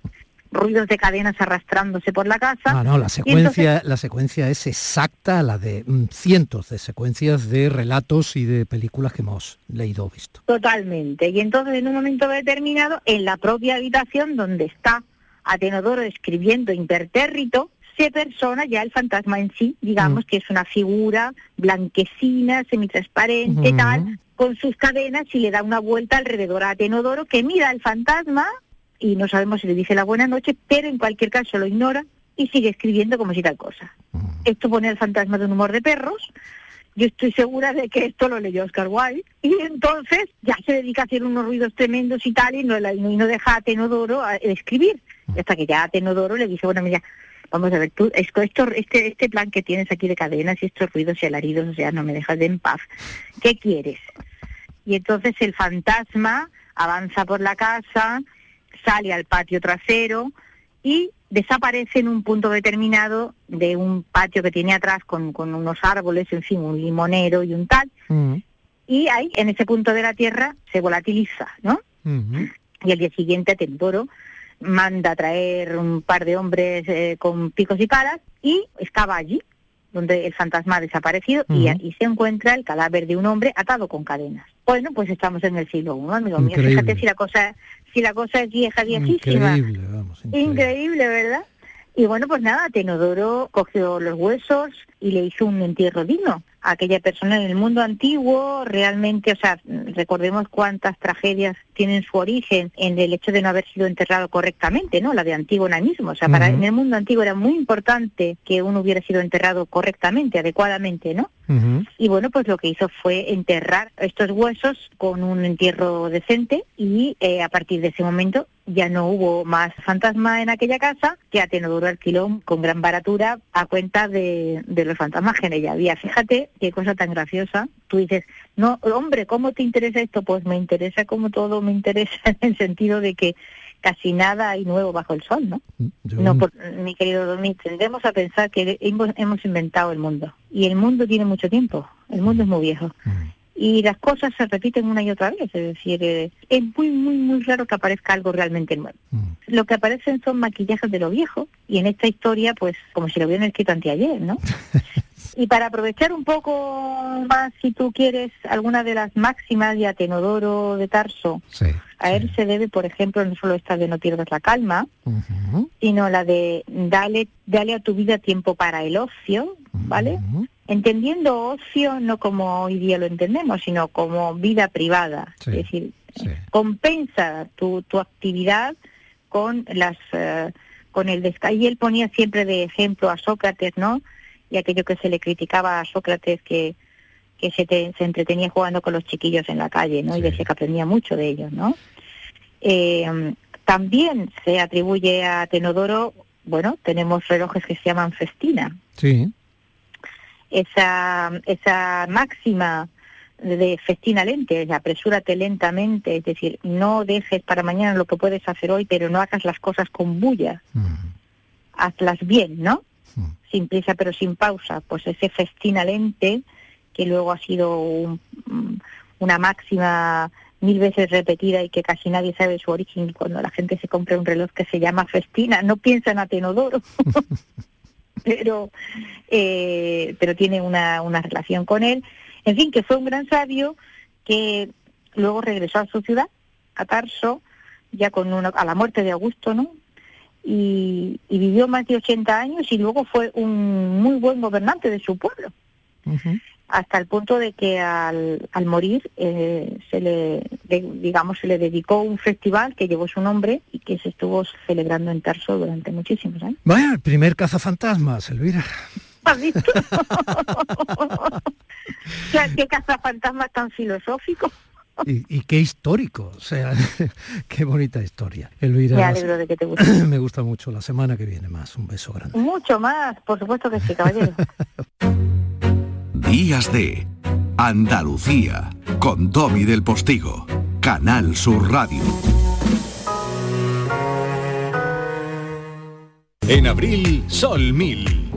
ruidos de cadenas arrastrándose por la casa. No, no, la secuencia, entonces- la secuencia es exacta a la de mm, cientos de secuencias de relatos y de películas que hemos leído o visto. Totalmente. Y entonces en un momento determinado, en la propia habitación donde está Atenodoro escribiendo impertérrito, se persona ya el fantasma en sí, digamos que es una figura blanquecina, semitransparente, Ujú. tal, con sus cadenas y le da una vuelta alrededor a Atenodoro que mira al fantasma y no sabemos si le dice la buena noche, pero en cualquier caso lo ignora y sigue escribiendo como si tal cosa. Esto pone al fantasma de un humor de perros. Yo estoy segura de que esto lo leyó Oscar Wilde y entonces ya se dedica a hacer unos ruidos tremendos y tal y no, la- y no deja a Tenodoro a- escribir. Y hasta que ya a Tenodoro le dice, bueno, mira, vamos a ver, tú, esto, esto, este, este plan que tienes aquí de cadenas y estos ruidos y alaridos, o sea, no me dejas de en paz. ¿Qué quieres? Y entonces el fantasma avanza por la casa, sale al patio trasero y desaparece en un punto determinado de un patio que tiene atrás con, con unos árboles, en fin, un limonero y un tal. Y ahí, en ese punto de la tierra, se volatiliza, ¿no? Y al día siguiente Tendoro manda a traer un par de hombres eh, con picos y palas y excava allí donde el fantasma ha desaparecido y, Ujú. y se encuentra el cadáver de un hombre atado con cadenas. Bueno, pues estamos en el siglo I, amigo mío. Increíble. Fíjate si la cosa, si la cosa es vieja, viejísima. Increíble, vamos. Increíble, ¿verdad? Y bueno, pues nada, Tenodoro cogió los huesos y le hizo un entierro digno a aquella persona en el mundo antiguo. Realmente, o sea, recordemos cuántas tragedias tienen su origen en el hecho de no haber sido enterrado correctamente, ¿no? La de Antígona mismo. O sea, para en el mundo antiguo era muy importante que uno hubiera sido enterrado correctamente, adecuadamente, ¿no? Y bueno, pues lo que hizo fue enterrar estos huesos con un entierro decente y eh, a partir de ese momento ya no hubo más fantasma en aquella casa que a Tenodoro alquiló con gran baratura a cuenta de, de los fantasmas que en ella había. Fíjate qué cosa tan graciosa. Tú dices, no, hombre, ¿cómo te interesa esto? Pues me interesa como todo me interesa en el sentido de que casi nada hay nuevo bajo el sol, ¿no? No, por- mi querido Domínguez, tendemos a pensar que hemos, hemos inventado el mundo. Y el mundo tiene mucho tiempo. El mundo es muy viejo. Y las cosas se repiten una y otra vez. Es decir, eh, es muy, muy, muy raro que aparezca algo realmente nuevo. Lo que aparecen son maquillajes de lo viejo. Y en esta historia, pues, como si lo hubieran escrito anteayer, ¿no? Y para aprovechar un poco más, si tú quieres, alguna de las máximas de Atenodoro de Tarso, a él se debe, por ejemplo, no solo esta de no pierdas la calma, sino la de dale, dale a tu vida tiempo para el ocio, ¿vale? Entendiendo ocio no como hoy día lo entendemos, sino como vida privada. Es decir, compensa tu, tu actividad con las eh, con el descanso. Y él ponía siempre de ejemplo a Sócrates, ¿no? Y aquello que se le criticaba a Sócrates que, que se, te- se entretenía jugando con los chiquillos en la calle, ¿no? Y decía que aprendía mucho de ellos, ¿no? Eh, también se atribuye a Tenodoro, bueno, tenemos relojes que se llaman festina. Sí. Esa, esa máxima de festina lente, de apresúrate lentamente, es decir, no dejes para mañana lo que puedes hacer hoy, pero no hagas las cosas con bulla. Hazlas bien, ¿no? Sin prisa pero sin pausa. Pues ese festina lente, que luego ha sido un- un- una máxima mil veces repetida y que casi nadie sabe su origen, cuando la gente se compra un reloj que se llama festina, no piensa en Atenodoro. pero eh, pero tiene una, una relación con él. En fin, que fue un gran sabio que luego regresó a su ciudad, a Tarso, ya con una, a la muerte de Augusto, ¿no? Y, y vivió más de 80 años y luego fue un muy buen gobernante de su pueblo, hasta el punto de que al, al morir eh, se le, de- digamos, se le dedicó un festival que llevó su nombre y que se estuvo celebrando en Tarso durante muchísimos años. Vaya, el primer cazafantasmas, Elvira. ¿Has visto? qué cazafantasmas tan filosófico. Y, y qué histórico, o sea, qué bonita historia. Elvira, Me alegro de que te guste. me gusta mucho. La semana que viene más. Un beso grande. Mucho más, por supuesto que sí, caballero. Días de Andalucía con Domi del Postigo, Canal Sur Radio. En abril, Sol 1000.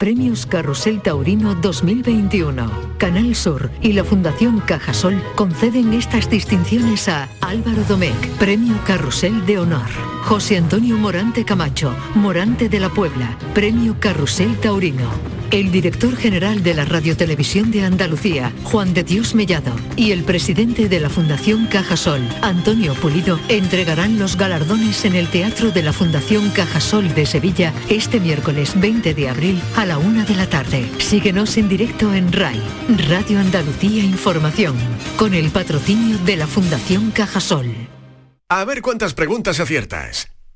Premios Carrusel Taurino 2021. Canal Sur y la Fundación Cajasol conceden estas distinciones a Álvaro Domecq, Premio Carrusel de Honor. José Antonio Morante Camacho, Morante de la Puebla, Premio Carrusel Taurino. El director general de la Radiotelevisión de Andalucía, Juan de Dios Mellado, y el presidente de la Fundación Cajasol, Antonio Pulido, entregarán los galardones en el Teatro de la Fundación Cajasol de Sevilla este miércoles 20 de abril a la una de la tarde. Síguenos en directo en RAI, Radio Andalucía Información, con el patrocinio de la Fundación Cajasol. A ver cuántas preguntas aciertas.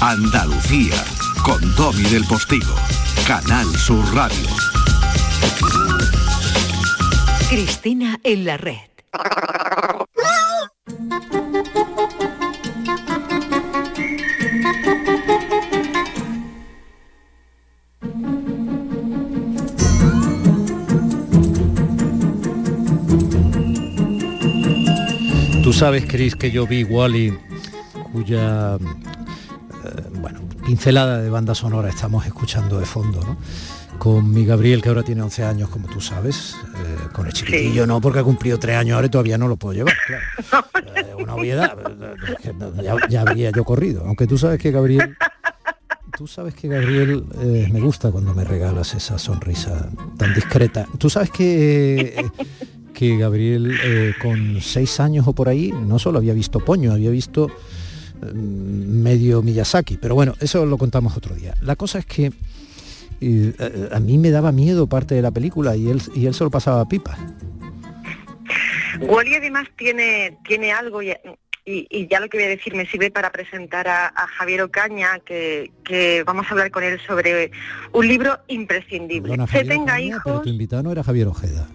Andalucía con Domi del Postigo. Canal Sur Radio. Cristina en la red. Tú sabes, Cris, que yo vi Wally, cuya pincelada de banda sonora estamos escuchando de fondo, ¿no? Con mi Gabriel, que ahora tiene 11 años, como tú sabes, eh, con el chiquitillo no, porque ha cumplido 3 años ahora y todavía no lo puedo llevar, claro. Eh, una obviedad, eh, ya, ya habría yo corrido, aunque tú sabes que Gabriel... Tú sabes que Gabriel eh, me gusta cuando me regalas esa sonrisa tan discreta. Tú sabes que, que Gabriel eh, con seis años o por ahí no solo había visto Poño, había visto medio Miyazaki. Pero bueno, eso lo contamos otro día. La cosa es que eh, a, a mí me daba miedo parte de la película y él, y él se lo pasaba a pipa. Wally además tiene, tiene algo, y, y- y ya lo que voy a decir me sirve para presentar a, a Javier Ocaña, que, que vamos a hablar con él sobre un libro imprescindible. Se tenga Ocaña, Pero hijos, tu invitado no era Javier Ojeda.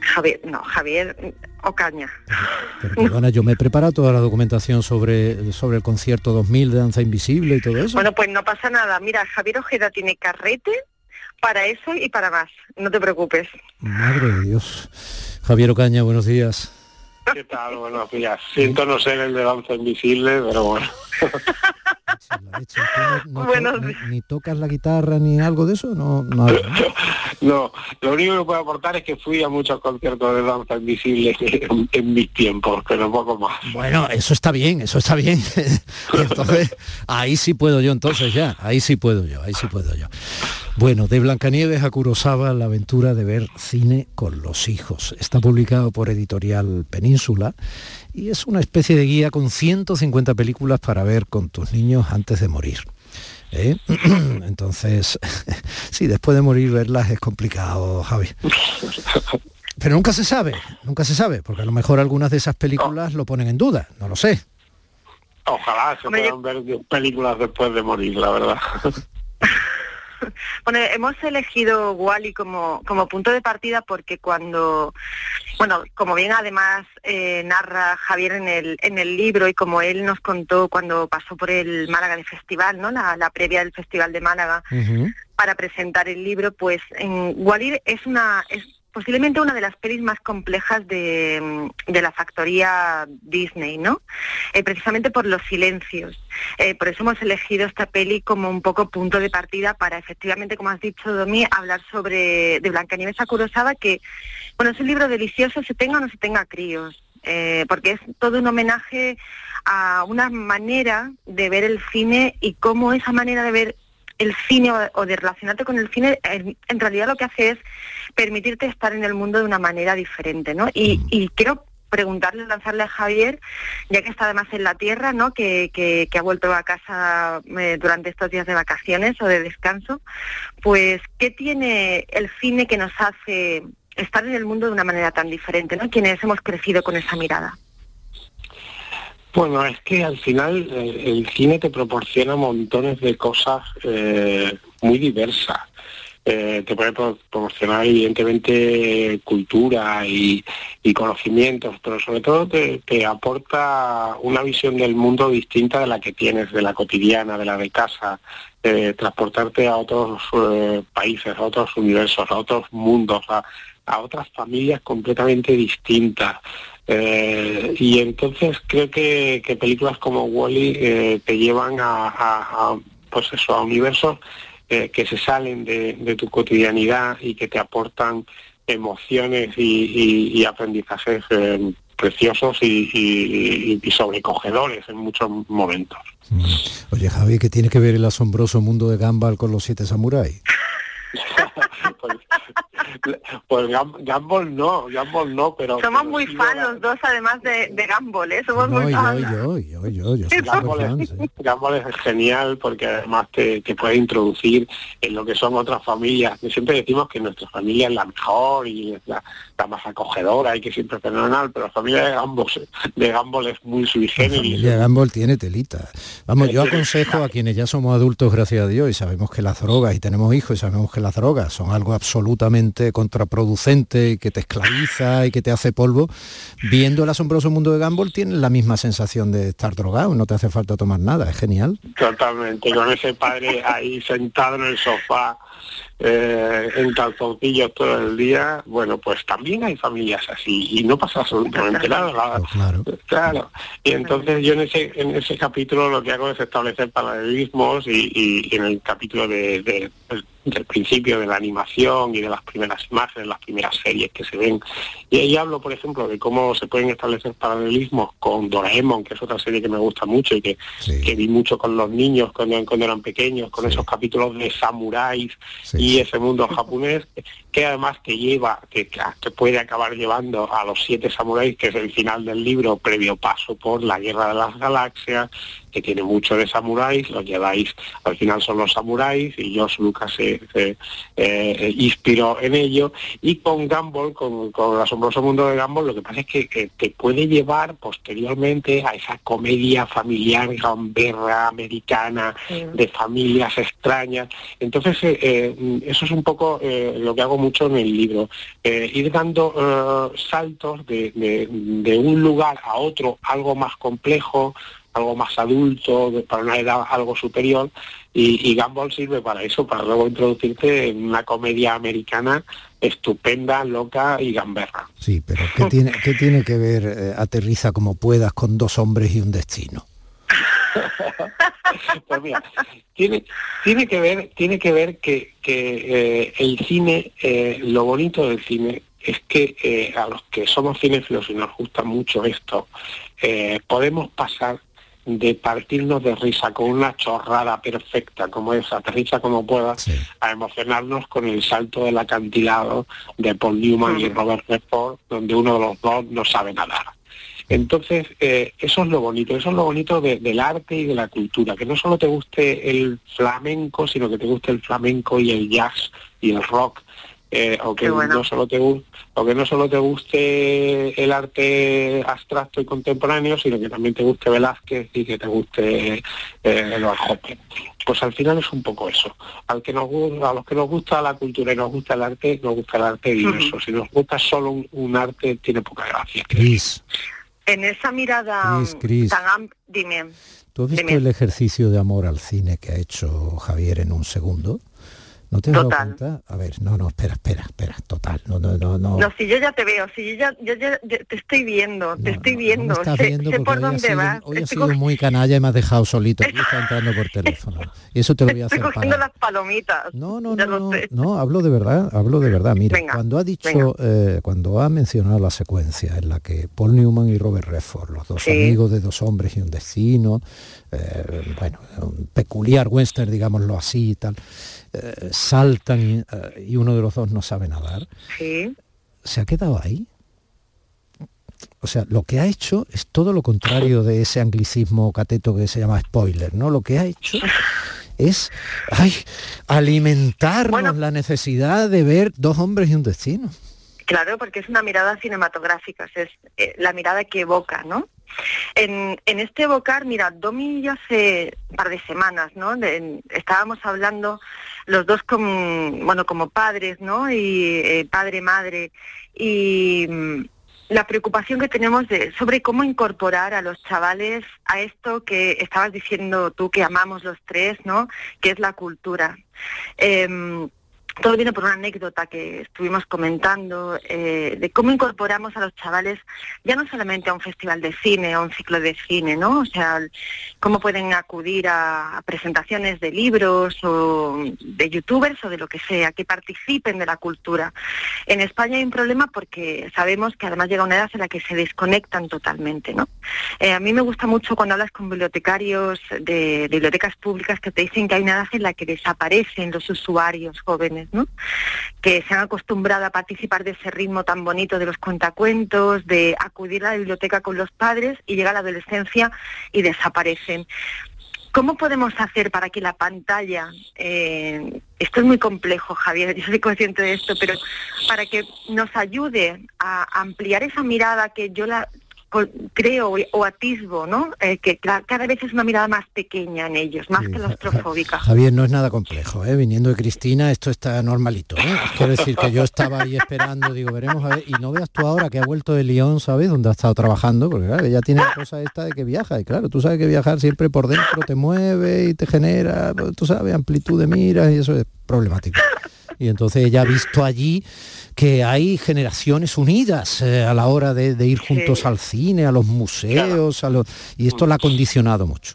Javier, no, Javier Ocaña. Pero perdona, yo me he preparado toda la documentación sobre, sobre el concierto 2000 de Danza Invisible y todo eso. Bueno, pues no pasa nada. Mira, Javier Ojeda tiene carrete para eso y para más. No te preocupes. Madre de Dios. Javier Ocaña, buenos días. ¿Qué tal? Buenos días. Siento no ser el de danza invisible, pero bueno. No to- ni, ni tocas la guitarra ni algo de eso? No, ¿no? No, lo único que puedo aportar es que fui a muchos conciertos de danza invisible en, en mis tiempos, pero poco más. Bueno, eso está bien, eso está bien. entonces, ahí sí puedo yo entonces ya, ahí sí puedo yo, ahí sí puedo yo. Bueno, de Blancanieves a Kurosawa, la aventura de ver cine con los hijos. Está publicado por Editorial Península y es una especie de guía con 150 películas para ver con tus niños antes de morir. ¿eh? Entonces, sí, después de morir verlas es complicado, Javi. Pero nunca se sabe, nunca se sabe, porque a lo mejor algunas de esas películas lo ponen en duda, no lo sé. Ojalá se puedan ver películas después de morir, la verdad. Bueno, hemos elegido Wally como, como punto de partida porque cuando, bueno, como bien además eh, narra Javier en el, en el libro y como él nos contó cuando pasó por el Málaga de Festival, ¿no? La, la previa del Festival de Málaga para presentar el libro, pues en Wally es una es posiblemente una de las pelis más complejas de, mm, de la factoría Disney, ¿no? Eh, precisamente por los silencios. Eh, por eso hemos elegido esta peli como un poco punto de partida para efectivamente, como has dicho, Domi, hablar sobre de Blancanieves a Kurosawa, que, bueno, es un libro delicioso, se tenga o no se tenga críos, eh, porque es todo un homenaje a una manera de ver el cine y cómo esa manera de ver el cine o, de relacionarte con el cine en realidad lo que hace es permitirte estar en el mundo de una manera diferente, ¿no? Y, y quiero preguntarle, lanzarle a Javier, ya que está además en la tierra, ¿no? Que, que, que ha vuelto a casa eh, durante estos días de vacaciones o de descanso, pues ¿qué tiene el cine que nos hace estar en el mundo de una manera tan diferente, ¿no? Quienes hemos crecido con esa mirada. Bueno, es que al final eh, el cine te proporciona montones de cosas eh, muy diversas. Eh, te puede proporcionar evidentemente cultura y, conocimientos, pero sobre todo te, aporta una visión del mundo distinta de la que tienes, de la cotidiana, de la de casa, transportarte a otros eh, países, a otros universos, a otros mundos, a, otras familias completamente distintas. Eh, y entonces creo que, películas como Wally te llevan a, pues eso, a universos eh, que se salen de, tu cotidianidad y que te aportan emociones y, aprendizajes eh, preciosos y, sobrecogedores en muchos momentos. Mm. Oye Javi, ¿qué tiene que ver el asombroso mundo de Gambal con los siete samuráis? pues, Gumball no, Gumball no, pero... Somos muy fans los dos, además de, de Gumball, ¿eh? Somos muy fans. Yo, yo, yo, yo, Gumball, es, genial porque además te, te, puede introducir en lo que son otras familias. Siempre decimos que nuestra familia es la mejor y es la, más acogedora y que siempre es fenomenal, pero la familia de Gumball, de Gumball es muy sui generis. La familia de Gumball tiene telita. Vamos, yo aconsejo a quienes ya somos adultos, gracias a Dios, y sabemos que las drogas, y tenemos hijos, y sabemos que las drogas son algo absolutamente contraproducente que te esclaviza y que te hace polvo, viendo el asombroso mundo de Gumball tienes la misma sensación de estar drogado, no te hace falta tomar nada, es genial. Totalmente, con ese padre ahí sentado en el sofá eh, en calzoncillos todo el día, bueno, pues también hay familias así y no pasa absolutamente nada. Claro. claro. Y entonces yo en ese, en ese capítulo lo que hago es establecer paralelismos y, y en el capítulo de, del principio de la animación y de las primeras imágenes, las primeras series que se ven. Y ahí hablo, por ejemplo, de cómo se pueden establecer paralelismos con Doraemon, que es otra serie que me gusta mucho y que, que vi mucho con los niños cuando, cuando eran pequeños, con esos capítulos de samuráis y ese mundo japonés, que además te lleva, que, que puede acabar llevando a los siete samuráis, que es el final del libro, previo paso por la guerra de las galaxias, que tiene mucho de samuráis, los lleváis, al final son los samuráis, y George Lucas se, eh, inspiró en ello, y con Gumball, con, el asombroso mundo de Gumball, lo que pasa es que, te puede llevar posteriormente a esa comedia familiar gamberra americana, de familias extrañas. Entonces, eh, eh, eso es un poco lo que hago mucho en el libro, ir dando saltos de, de un lugar a otro, algo más complejo, algo más adulto, para una edad algo superior, y, y, Gumball sirve para eso, para luego introducirte en una comedia americana estupenda, loca y gamberra. Sí, pero ¿qué tiene, ¿qué tiene que ver eh, Aterriza como puedas con dos hombres y un destino? pues mira, tiene, tiene que ver, tiene que ver que, que eh, el cine, eh, lo bonito del cine es que a los que somos cinéfilos y nos gusta mucho esto, podemos pasar de partirnos de risa con una chorrada perfecta como esa, risa como pueda, a emocionarnos con el salto del acantilado de Paul Newman y Robert Redford, donde uno de los dos no sabe nadar. Entonces, eh, eso es lo bonito, eso es lo bonito del arte y de la cultura, que no solo te guste el flamenco, sino que te guste el flamenco y el jazz y el rock eh, o, que no solo te, o que no solo te guste el arte abstracto y contemporáneo, sino que también te guste Velázquez y que te guste eh, el Pues al final es un poco eso. Al que nos, a los que nos gusta la cultura y nos gusta el arte, nos gusta el arte diverso. Si nos gusta solo un, arte, tiene poca gracia. En esa mirada tan dime. ¿Tú has visto el ejercicio de amor al cine que ha hecho Javier en un segundo? ¿No te has cuenta? A ver, no, no, espera, espera, espera, total, no, no, no, no. No, si yo ya te veo, si yo ya, yo ya, te estoy viendo, te estoy viendo, sé, por dónde vas. Hoy ha sido muy canalla y me has dejado solito, y está entrando por teléfono. Y eso te lo voy a hacer Estoy cogiendo las palomitas. No, no, no, no, hablo de verdad, hablo de verdad. Mira, cuando ha dicho, eh, cuando ha mencionado la secuencia en la que Paul Newman y Robert Redford, los dos amigos de dos hombres y un destino, eh, bueno, un peculiar western, digámoslo así y tal, eh, saltan eh, y, uno de los dos no sabe nadar, se ha quedado ahí. O sea, lo que ha hecho es todo lo contrario de ese anglicismo cateto que se llama spoiler, ¿no? Lo que ha hecho es ay, alimentarnos la necesidad de ver dos hombres y un destino. Claro, porque es una mirada cinematográfica, es eh, la mirada que evoca, ¿no? En, en, este evocar, mira, Domi ya hace un par de semanas, ¿no? estábamos hablando los dos como, bueno, como padres, ¿no? Y eh, padre, madre, y mm, la preocupación que tenemos de, sobre cómo incorporar a los chavales a esto que estabas diciendo tú, que amamos los tres, ¿no? Que es la cultura. Em, todo viene por una anécdota que estuvimos comentando eh, de cómo incorporamos a los chavales ya no solamente a un festival de cine, a un ciclo de cine, ¿no? O sea, cómo pueden acudir a, presentaciones de libros o de youtubers o de lo que sea, que participen de la cultura. En España hay un problema porque sabemos que además llega una edad en la que se desconectan totalmente, ¿no? Eh, a mí me gusta mucho cuando hablas con bibliotecarios de bibliotecas públicas que te dicen que hay una edad en la que desaparecen los usuarios jóvenes que se han acostumbrado a participar de ese ritmo tan bonito de los cuentacuentos, de acudir a la biblioteca con los padres y llega la adolescencia y desaparecen. ¿Cómo podemos hacer para que la pantalla, eh, esto es muy complejo Javier, yo soy consciente de esto, pero para que nos ayude a ampliar esa mirada que yo la, creo o atisbo, ¿no? Eh, que cada vez es una mirada más pequeña en ellos, más claustrofóbica. Javier, no es nada complejo, ¿eh? Viniendo de Cristina, esto está normalito, ¿eh? Quiero decir que yo estaba ahí esperando, digo, veremos a ver, y no veas tú ahora que ha vuelto de Lyon, ¿sabes? Donde ha estado trabajando, porque claro, ella tiene la cosa esta de que viaja, y claro, tú sabes que viajar siempre por dentro te mueve y te genera, tú sabes, amplitud de miras, y eso es problemático. Y entonces ella ha visto allí que hay generaciones unidas eh, a la hora de, ir juntos al cine, a los museos, a los, y esto la ha condicionado mucho.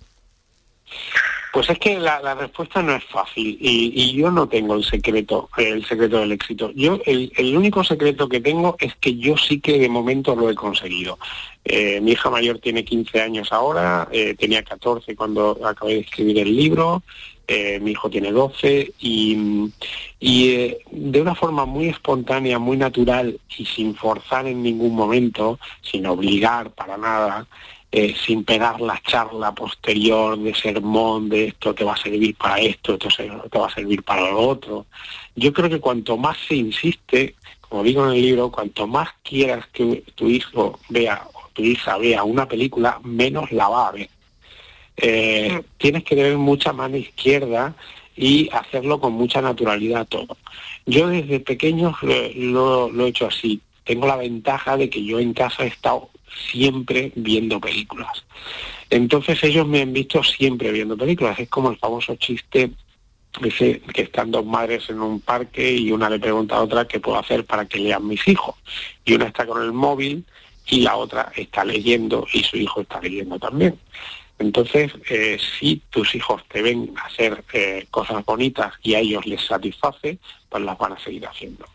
Pues es que la, respuesta no es fácil y, yo no tengo el secreto, el secreto del éxito. Yo el, único secreto que tengo es que yo sí que de momento lo he conseguido. Eh, mi hija mayor tiene 15 años ahora, eh, tenía 14 cuando acabé de escribir el libro, eh, mi hijo tiene 12 y, y de una forma muy espontánea, muy natural y sin forzar en ningún momento, sin obligar para nada, eh, sin pegar la charla posterior de sermón de esto te va a servir para esto, esto te va a servir para lo otro. Yo creo que cuanto más se insiste, como digo en el libro, cuanto más quieras que tu hijo vea o tu hija vea una película, menos la va a ver. Eh, mm. tienes que tener mucha mano izquierda y hacerlo con mucha naturalidad todo. Yo desde pequeño lo, lo he hecho así. Tengo la ventaja de que yo en casa he estado siempre viendo películas. Entonces ellos me han visto siempre viendo películas. Es como el famoso chiste ese que están dos madres en un parque y una le pregunta a otra qué puedo hacer para que lean mis hijos. Y una está con el móvil y la otra está leyendo y su hijo está leyendo también. Entonces, eh, si tus hijos te ven hacer eh, cosas bonitas y a ellos les satisface, pues las van a seguir haciendo.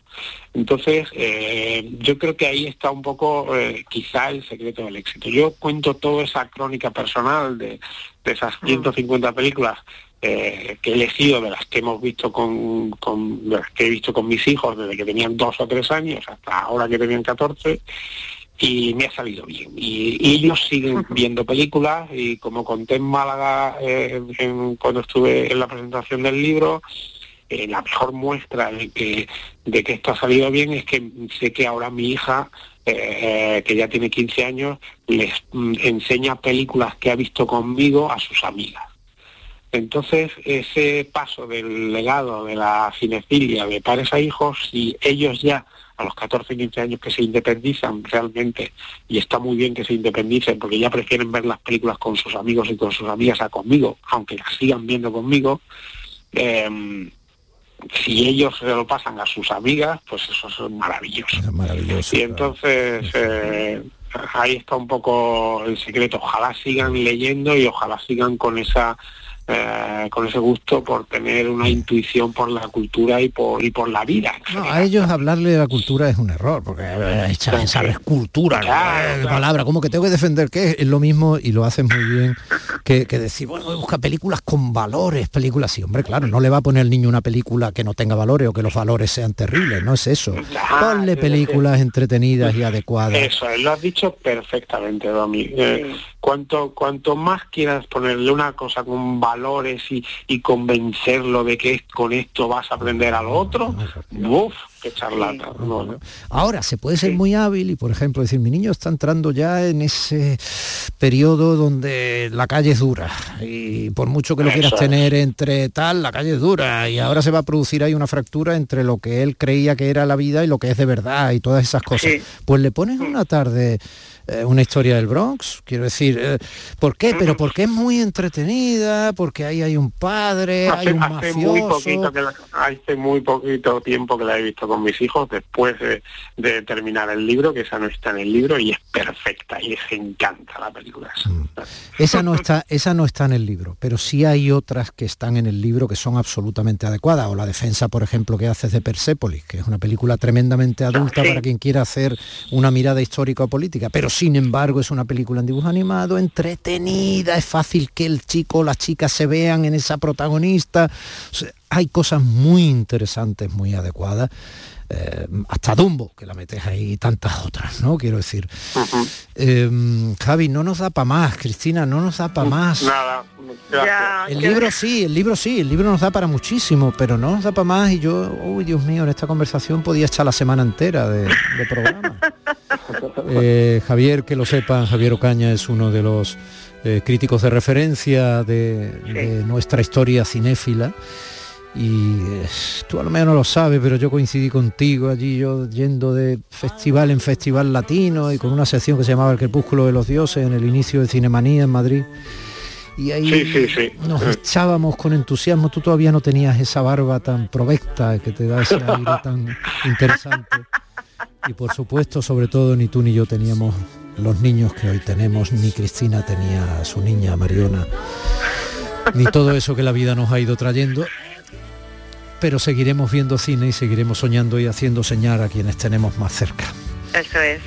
Entonces, eh, yo creo que ahí está un poco quizá el secreto del éxito. Yo cuento toda esa crónica personal de, esas 150 mm. películas que he elegido, de las que hemos visto con, con, de las que he visto con mis hijos desde que tenían dos o tres años hasta ahora que tenían 14 y me ha salido bien. Y, ellos siguen viendo películas y como conté en Málaga eh, cuando estuve en la presentación del libro, eh, la mejor muestra de que, de que esto ha salido bien es que sé que ahora mi hija, eh, que ya tiene 15 años, les mm, enseña películas que ha visto conmigo a sus amigas. Entonces, ese paso del legado de la cinefilia de padres a hijos, si ellos ya a los 14, 15 años que se independizan realmente, y está muy bien que se independicen porque ya prefieren ver las películas con sus amigos y con sus amigas a conmigo, aunque las sigan viendo conmigo, em, si ellos se lo pasan a sus amigas, pues eso es maravilloso. maravilloso y entonces eh, ahí está un poco el secreto. Ojalá sigan leyendo y ojalá sigan con esa eh, con ese gusto por tener una intuición por la cultura y por y por la vida. a ellos hablarle de la cultura es un error, porque eh, sabes cultura, palabra, como que tengo que defender que es lo mismo y lo hacen muy bien que, decir, bueno, busca películas con valores, películas sí, hombre, claro, no le va a poner al niño una película que no tenga valores o que los valores sean terribles, no es eso. Ponle películas entretenidas y adecuadas. Eso, lo has dicho perfectamente, Domi. Eh, cuanto, cuanto más quieras ponerle una cosa con valores y, convencerlo de que con esto vas a aprender al otro, uff, que charlata. no, Ahora, se puede ser muy hábil y, por ejemplo, decir, mi niño está entrando ya en ese periodo donde la calle es dura y por mucho que lo quieras es. tener entre tal, la calle es dura y ahora se va a producir ahí una fractura entre lo que él creía que era la vida y lo que es de verdad y todas esas cosas. Pues le pones una tarde eh, una historia del Bronx, quiero decir, eh, ¿por qué? Pero porque es muy entretenida, porque ahí hay un padre, hay Hace, un hace muy mafioso. poquito que la- hace muy poquito tiempo que la he visto con mis hijos después de, de terminar el libro, que esa no está en el libro y es perfecta y les encanta la película. esa. Mm. Esa no está, esa no está en el libro, pero sí hay otras que están en el libro que son absolutamente adecuadas. O la defensa, por ejemplo, que haces de Persépolis, que es una película tremendamente adulta para quien quiera hacer una mirada histórica o política, pero sin embargo es una película en dibujo animado, entretenida, es fácil que el chico o la chica se vean en esa protagonista. O sea, hay cosas muy interesantes, muy adecuadas. eh, hasta Dumbo, que la metes ahí, y tantas otras, ¿no? Quiero decir. Eh, Javi, no nos da para más, Cristina, no nos da para más. Nada, gracias. El libro sí, el libro sí, el libro nos da para muchísimo, pero no nos da para más y yo, uy Dios mío, en esta conversación podía echar la semana entera de, de programa. Eh, Javier, que lo sepan, Javier Ocaña es uno de los eh, críticos de referencia de, de nuestra historia cinéfila. Y eh, tú a lo no lo sabes, pero yo coincidí contigo allí, yo yendo de festival en festival latino y con una sección que se llamaba El Crepúsculo de los Dioses en el inicio de Cinemanía en Madrid. Y ahí Sí, sí, sí. nos echábamos con entusiasmo. Tú todavía no tenías esa barba tan provecta que te da ese aire tan interesante. Y por supuesto, sobre todo, ni tú ni yo teníamos los niños que hoy tenemos, ni Cristina tenía a su niña Mariona, ni todo eso que la vida nos ha ido trayendo. Pero seguiremos viendo cine y seguiremos soñando y haciendo señal a quienes tenemos más cerca. Eso es,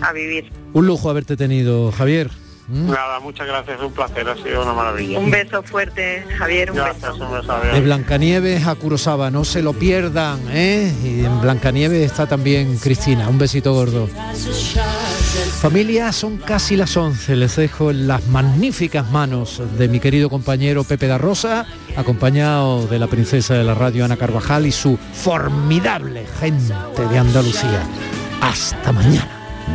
a vivir. Un lujo haberte tenido, Javier. ¿Mm? Nada, muchas gracias, un placer, ha sido una maravilla. Un beso fuerte, Javier, un Gracias, beso. un beso, adiós. De Blancanieves a Kurosawa, no se lo pierdan, ¿eh? Y en Blancanieves está también Cristina, un besito gordo. Familia, son casi las 11, les dejo en las magníficas manos de mi querido compañero Pepe da Rosa, acompañado de la princesa de la radio Ana Carvajal y su formidable gente de Andalucía. Hasta mañana.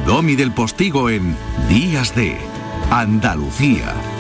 Domi del Postigo en Días de Andalucía.